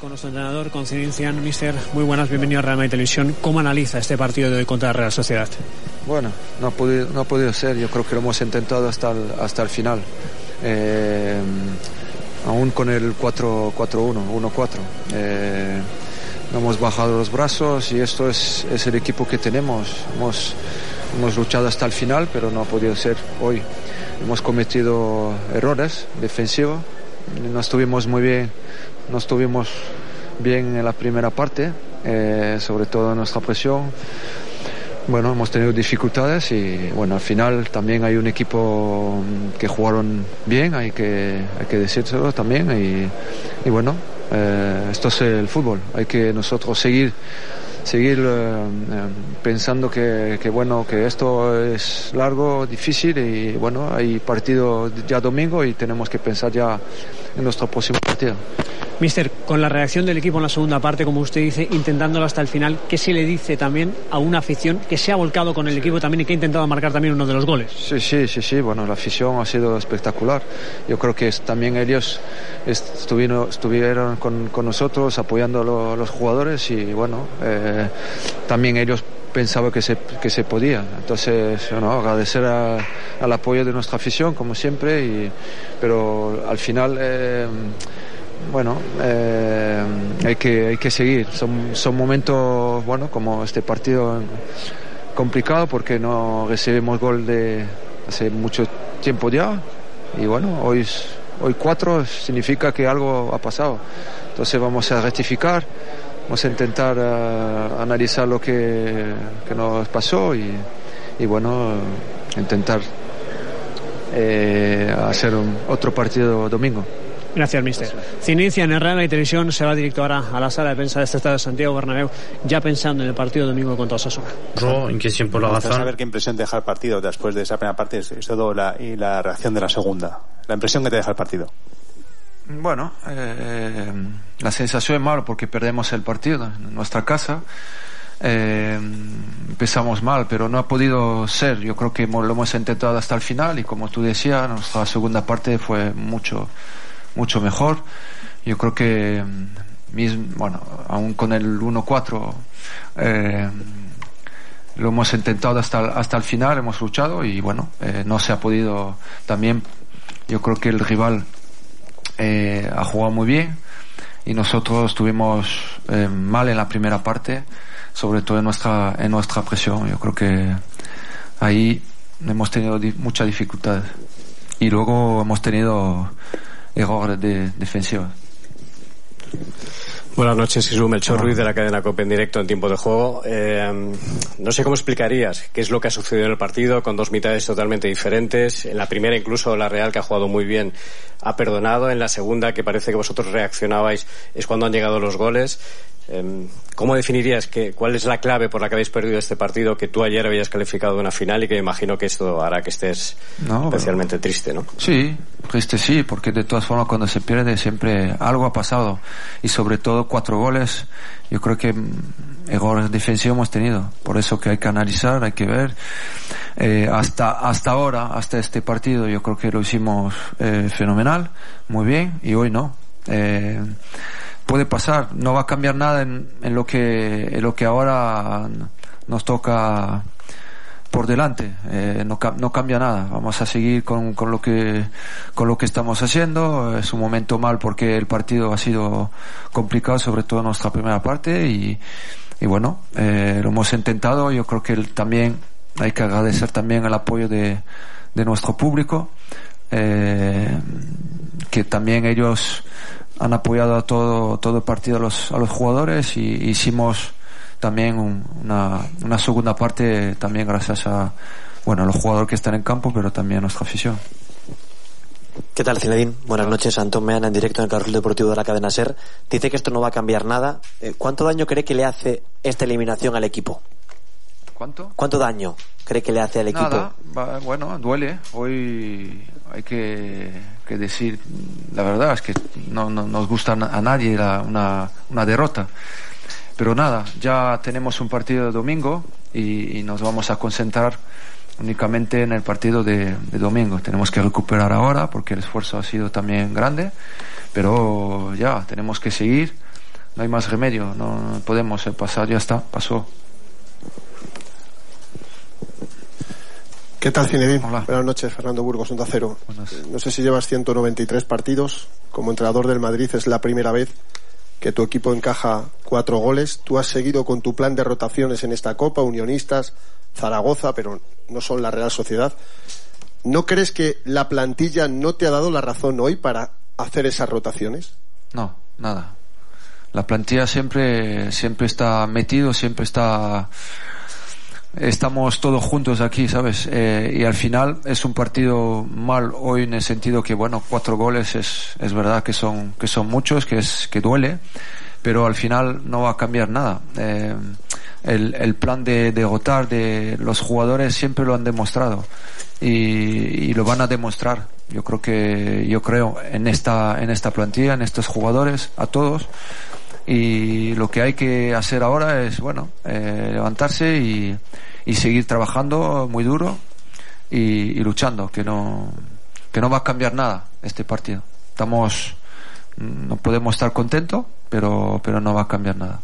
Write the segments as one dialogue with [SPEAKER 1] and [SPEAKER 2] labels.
[SPEAKER 1] Con nuestro entrenador, con Cidencian. Mister, muy buenas, bienvenido a Real Madrid Televisión. ¿Cómo analiza este partido de hoy contra la Real Sociedad?
[SPEAKER 2] Bueno, no ha podido, no ha podido ser. Yo creo que lo hemos intentado hasta el, hasta el final. Eh, aún con el 4-1, 1-4. Eh, no hemos bajado los brazos y esto es, es el equipo que tenemos. Hemos, hemos luchado hasta el final, pero no ha podido ser hoy. Hemos cometido errores defensivos. No estuvimos muy bien no estuvimos bien en la primera parte, eh, sobre todo en nuestra presión. Bueno, hemos tenido dificultades y bueno, al final también hay un equipo que jugaron bien, hay que, hay decírselo también y, y bueno, eh, esto es el fútbol, hay que nosotros seguir seguir eh, pensando que, que, bueno que esto es largo difícil y bueno hay partido ya domingo y tenemos que pensar ya en nuestro próximo partido
[SPEAKER 1] Mister, con la reacción del equipo en la segunda parte, como usted dice, intentándolo hasta el final, ¿qué se le dice también a una afición que se ha volcado con el equipo también y que ha intentado marcar también uno de los goles?
[SPEAKER 2] Sí, sí, sí, sí. Bueno, la afición ha sido espectacular. Yo creo que también ellos estuvieron, estuvieron con, con nosotros apoyando a los jugadores y bueno, eh, también ellos pensaban que se, que se podía. Entonces, bueno, agradecer a, al apoyo de nuestra afición, como siempre, y, pero al final... Eh, bueno, eh, hay, que, hay que seguir. Son, son momentos, bueno, como este partido complicado porque no recibimos gol de hace mucho tiempo ya. Y bueno, hoy, hoy cuatro significa que algo ha pasado. Entonces vamos a rectificar, vamos a intentar uh, analizar lo que, que, nos pasó y, y bueno, intentar eh, hacer un, otro partido domingo.
[SPEAKER 1] Gracias, mister. Se inicia en el Real y Televisión, se va directo ahora a la sala de prensa de este estado de Santiago Bernabéu, ya pensando en el partido domingo contra Osasuna.
[SPEAKER 3] ¿En qué tiempo la razón?
[SPEAKER 4] saber qué impresión deja el partido después de esa primera parte es todo la, y la reacción de la segunda. La impresión que te deja el partido.
[SPEAKER 2] Bueno, eh, la sensación es mala porque perdemos el partido en nuestra casa. Eh, empezamos mal, pero no ha podido ser. Yo creo que lo hemos intentado hasta el final y como tú decías, nuestra segunda parte fue mucho mucho mejor. Yo creo que, mm, bueno, aún con el 1-4, eh, lo hemos intentado hasta, hasta el final, hemos luchado y bueno, eh, no se ha podido también. Yo creo que el rival eh, ha jugado muy bien y nosotros estuvimos eh, mal en la primera parte, sobre todo en nuestra, en nuestra presión. Yo creo que ahí hemos tenido di muchas dificultades. Y luego hemos tenido de.
[SPEAKER 5] Buenas noches, Jesús Melchor Ruiz de la cadena COPE en directo en tiempo de juego. Eh, no sé cómo explicarías qué es lo que ha sucedido en el partido con dos mitades totalmente diferentes. En la primera incluso la Real, que ha jugado muy bien, ha perdonado. En la segunda, que parece que vosotros reaccionabais, es cuando han llegado los goles. Eh, ¿Cómo definirías que, cuál es la clave por la que habéis perdido este partido que tú ayer habías calificado de una final y que imagino que esto hará que estés no, especialmente pero... triste, ¿no?
[SPEAKER 2] Sí, triste sí, porque de todas formas cuando se pierde siempre algo ha pasado y sobre todo cuatro goles, yo creo que errores defensivos hemos tenido, por eso que hay que analizar, hay que ver. Eh, hasta hasta ahora, hasta este partido, yo creo que lo hicimos eh, fenomenal, muy bien y hoy no. Eh, puede pasar, no va a cambiar nada en, en lo que en lo que ahora nos toca por delante, eh, no, no, cambia nada, vamos a seguir con, con, lo que con lo que estamos haciendo, es un momento mal porque el partido ha sido complicado, sobre todo en nuestra primera parte. Y, y bueno, eh, lo hemos intentado, yo creo que también hay que agradecer también el apoyo de, de nuestro público, eh, que también ellos han apoyado a todo, todo el partido a los, a los jugadores y hicimos también un, una, una segunda parte también gracias a, bueno, a los jugadores que están en campo, pero también a nuestra afición.
[SPEAKER 6] ¿Qué tal, Zinedine? Buenas noches. Antón Meana en directo en el Carril Deportivo de la cadena SER. Dice que esto no va a cambiar nada. Eh, ¿Cuánto daño cree que le hace esta eliminación al equipo?
[SPEAKER 2] ¿Cuánto?
[SPEAKER 6] ¿Cuánto daño cree que le hace al equipo?
[SPEAKER 2] Nada, va- bueno, duele. Hoy hay que, que decir, la verdad es que no, no nos gusta a nadie la- una, una derrota. Pero nada, ya tenemos un partido de domingo y, y nos vamos a concentrar únicamente en el partido de, de domingo. Tenemos que recuperar ahora porque el esfuerzo ha sido también grande, pero ya tenemos que seguir. No hay más remedio, no, podemos el pasar, ya está, pasó.
[SPEAKER 7] ¿Qué tal, Zinedine?
[SPEAKER 2] Hola.
[SPEAKER 7] Buenas noches, Fernando Burgos, Onda Cero.
[SPEAKER 2] Buenas.
[SPEAKER 7] No sé si llevas 193 partidos. Como entrenador del Madrid es la primera vez que tu equipo encaja cuatro goles. Tú has seguido con tu plan de rotaciones en esta Copa, Unionistas, Zaragoza, pero no son la Real Sociedad. ¿No crees que la plantilla no te ha dado la razón hoy para hacer esas rotaciones?
[SPEAKER 2] No, nada. La plantilla siempre, siempre está metido, siempre está, estamos todos juntos aquí, ¿sabes? Eh, y al final es un partido mal hoy en el sentido que, bueno, cuatro goles es, es verdad que son, que son muchos, que es, que duele, pero al final no va a cambiar nada. Eh, el, el plan de, de Gotar, de los jugadores siempre lo han demostrado y, y lo van a demostrar. Yo creo que, yo creo en esta, en esta plantilla, en estos jugadores, a todos. Y lo que hay que hacer ahora es, bueno, eh, levantarse y, y seguir trabajando muy duro y, luchando, que no, que no va a cambiar nada este partido. Estamos, no podemos estar contentos, pero, pero no va a cambiar nada.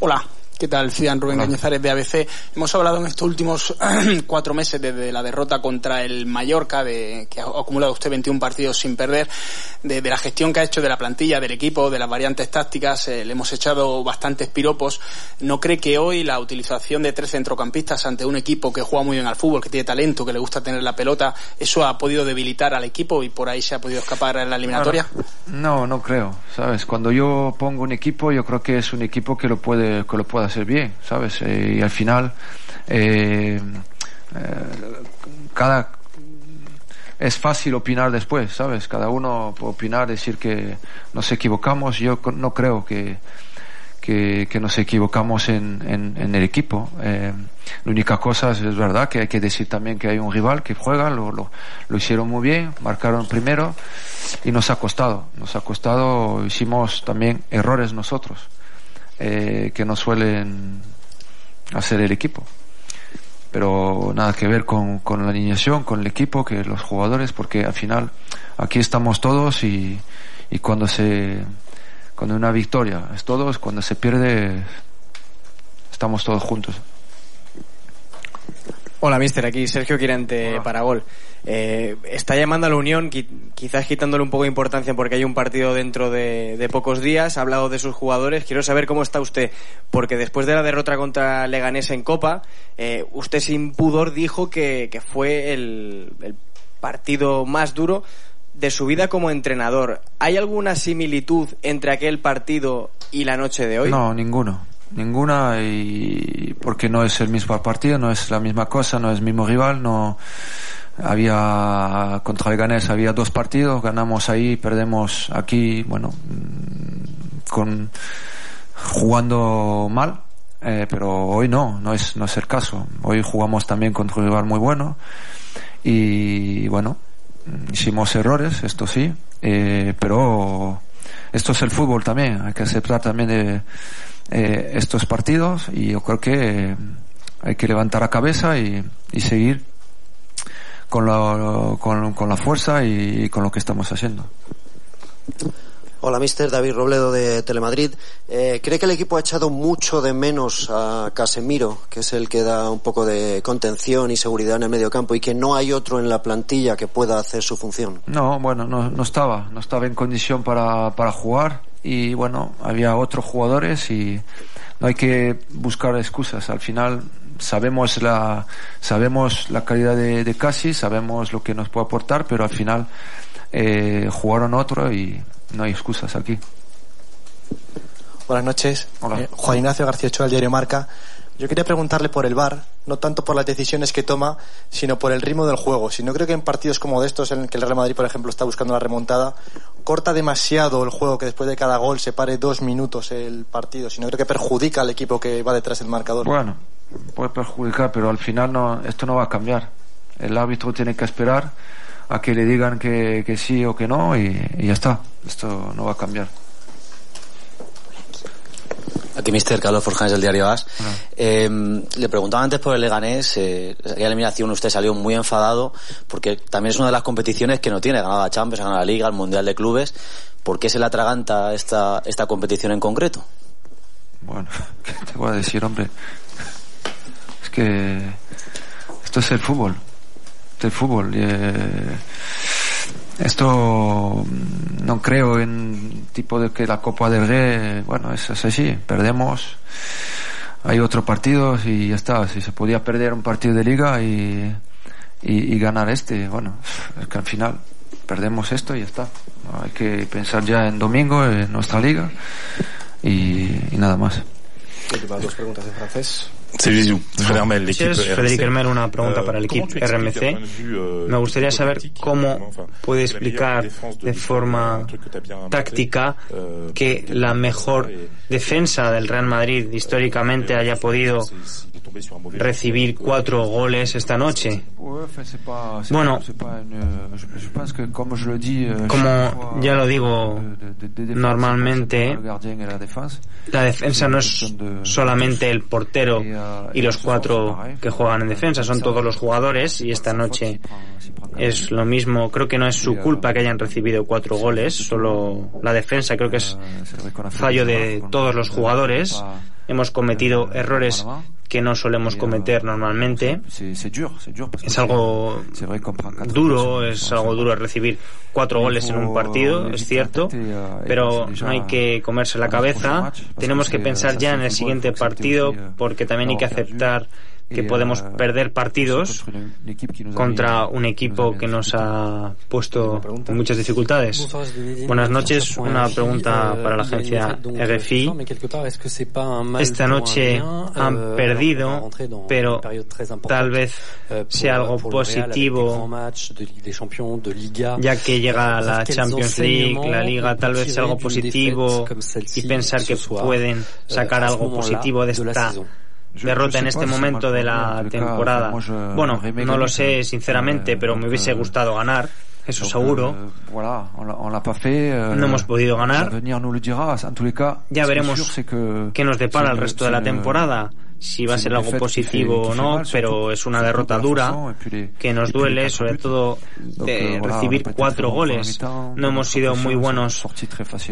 [SPEAKER 8] Hola, ¿qué tal? Cian Rubén
[SPEAKER 2] Hola.
[SPEAKER 8] Cañizares de ABC. Hemos hablado en estos últimos cuatro meses desde la derrota contra el Mallorca, de, que ha acumulado usted 21 partidos sin perder, de, de la gestión que ha hecho de la plantilla, del equipo, de las variantes tácticas. eh, le hemos echado bastantes piropos. ¿No cree que hoy la utilización de tres centrocampistas ante un equipo que juega muy bien al fútbol, que tiene talento, que le gusta tener la pelota, eso ha podido debilitar al equipo y por ahí se ha podido escapar en la eliminatoria?
[SPEAKER 2] No, no creo, ¿sabes? Cuando yo pongo un equipo, yo creo que es un equipo que lo puede, que lo puede hacer bien, ¿sabes? Eh, y al final, eh, eh, cada, es fácil opinar después, ¿sabes? Cada uno puede opinar, decir que nos equivocamos. Yo no creo que, que, nos equivocamos en, en, en el equipo. Eh, la única cosa es, es verdad que hay que decir también que hay un rival que juega, lo, lo, lo hicieron muy bien, marcaron primero y nos ha costado. Nos ha costado, hicimos también errores nosotros eh, que no suelen hacer el equipo pero nada que ver con, la alineación, con el equipo, que los jugadores, porque al final aquí estamos todos y, y cuando se cuando una victoria es todos, cuando se pierde estamos todos juntos.
[SPEAKER 9] Hola, mister. Aquí Sergio Quirante para Gol. Eh, está llamando a la Unión, qui- quizás quitándole un poco de importancia porque hay un partido dentro de, de pocos días. Ha hablado de sus jugadores. Quiero saber cómo está usted, porque después de la derrota contra Leganés en Copa, eh, usted sin pudor dijo que, que fue el, el partido más duro de su vida como entrenador. ¿Hay alguna similitud entre aquel partido y la noche de hoy?
[SPEAKER 2] No, ninguno. Ninguna y porque no es el mismo partido, no es la misma cosa, no es el mismo rival, no había contra el Ganés había dos partidos, ganamos ahí, perdemos aquí, bueno, mm, con jugando mal, eh, pero hoy no, no es no es el caso. Hoy jugamos también contra un rival muy bueno y bueno, mm, hicimos errores, esto sí, eh, pero esto es el fútbol también, hay que aceptar también de eh, estos partidos y yo creo que eh, hay que levantar la cabeza y, seguir con la, con la fuerza y, con lo que estamos haciendo.
[SPEAKER 6] Hola, mister David Robledo de Telemadrid. Eh, ¿Cree que el equipo ha echado mucho de menos a Casemiro, que es el que da un poco de contención y seguridad en el medio campo, y que no hay otro en la plantilla que pueda hacer su función?
[SPEAKER 2] No, bueno, no, no estaba, no estaba en condición para, para jugar y bueno, había otros jugadores y no hay que buscar excusas. Al final sabemos la, sabemos la calidad de, de Casi, sabemos lo que nos puede aportar, pero al final eh, jugaron otro y no hay excusas aquí.
[SPEAKER 10] Buenas noches.
[SPEAKER 2] Hola.
[SPEAKER 10] Eh, Juan Ignacio García Ochoa, diario Marca. Yo quería preguntarle por el VAR, no tanto por las decisiones que toma, sino por el ritmo del juego. Si no creo que en partidos como de estos, en el que el Real Madrid, por ejemplo, está buscando la remontada, corta demasiado el juego que después de cada gol se pare dos minutos el partido, sino creo que perjudica al equipo que va detrás del marcador.
[SPEAKER 2] Bueno, puede perjudicar, pero al final no, esto no va a cambiar. El árbitro tiene que esperar a que le digan que, que sí o que no y, y ya está. Esto no va a cambiar.
[SPEAKER 11] Aquí Mr. Carlos Forjanes del diario AS. Eh, le preguntaba antes por el Leganés, eh, aquella eliminación usted salió muy enfadado porque también es una de las competiciones que no tiene, ha ganado la Champions, ha ganado la Liga, el Mundial de Clubes. ¿Por qué se le atraganta esta, esta competición en concreto?
[SPEAKER 2] Bueno, ¿qué te voy a decir, hombre? Es que esto es el fútbol. Esto es el fútbol. eh, esto mm, no creo en tipo de que la Copa del Rey, bueno, es, es así, perdemos, hay otros partidos y ya está. Si se podía perder un partido de liga y, y, ganar este, bueno, es que al final perdemos esto y ya está. Hay que pensar ya en domingo en nuestra liga y, nada más.
[SPEAKER 12] Frédéric Hermel, l'équipe
[SPEAKER 13] Frédéric. Hermel, una pregunta
[SPEAKER 12] Euh,
[SPEAKER 13] para el equipo RMC.
[SPEAKER 12] euh,
[SPEAKER 13] Me gustaría saber cómo puede explicar
[SPEAKER 12] de
[SPEAKER 13] forma táctica
[SPEAKER 12] euh,
[SPEAKER 13] que la mejor defensa del Real Madrid históricamente haya podido recibir cuatro goles esta noche. Bueno, como ya lo digo normalmente, la defensa no es solamente el portero y los cuatro que juegan en defensa, son todos los jugadores y esta noche es lo mismo. Creo que no es su culpa que hayan recibido cuatro goles, solo la defensa creo que es fallo de todos los jugadores. Hemos cometido errores que no solemos cometer normalmente. Es algo duro, es algo duro recibir cuatro goles en un partido, es cierto, pero no hay que comerse la cabeza. Tenemos que pensar ya en el siguiente partido porque también hay que aceptar que podemos perder partidos contra un equipo que nos ha puesto en muchas dificultades. Buenas noches, una pregunta para la agencia RFI. Esta noche han perdido, pero tal vez sea algo positivo, ya que llega la Champions League, la Liga, tal vez sea algo positivo y pensar que pueden sacar algo positivo de esta derrota en este momento de la temporada. Bueno, no lo sé sinceramente, pero me hubiese gustado ganar. Eso seguro. No hemos podido ganar. Ya veremos qué nos depara el resto de la temporada si va a ser algo positivo o no, pero es una derrota dura que nos duele, sobre todo de recibir cuatro goles. No hemos sido muy buenos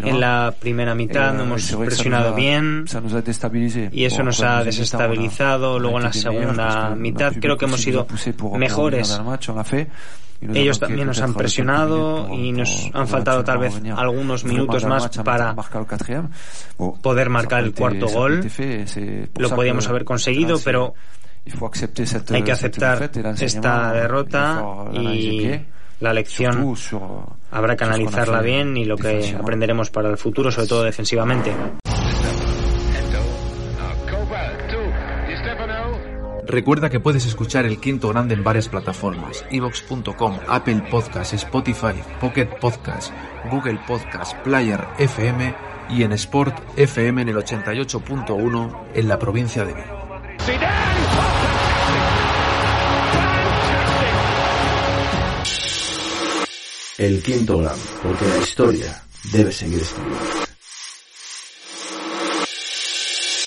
[SPEAKER 13] en la primera mitad, no hemos presionado bien y eso nos ha desestabilizado. Luego en la segunda mitad creo que hemos sido mejores. Ellos también nos han presionado y nos han faltado tal vez algunos minutos más para poder marcar el cuarto gol. Lo podíamos haber conseguido, pero hay que aceptar esta derrota y la lección habrá que analizarla bien y lo que aprenderemos para el futuro, sobre todo defensivamente.
[SPEAKER 14] Recuerda que puedes escuchar El Quinto Grande en varias plataformas, evox.com, Apple Podcasts, Spotify, Pocket Podcasts, Google Podcasts, Player FM y en Sport FM en el 88.1 en la provincia de Vigo.
[SPEAKER 15] El Quinto Grande, porque la historia debe seguir escribiendo.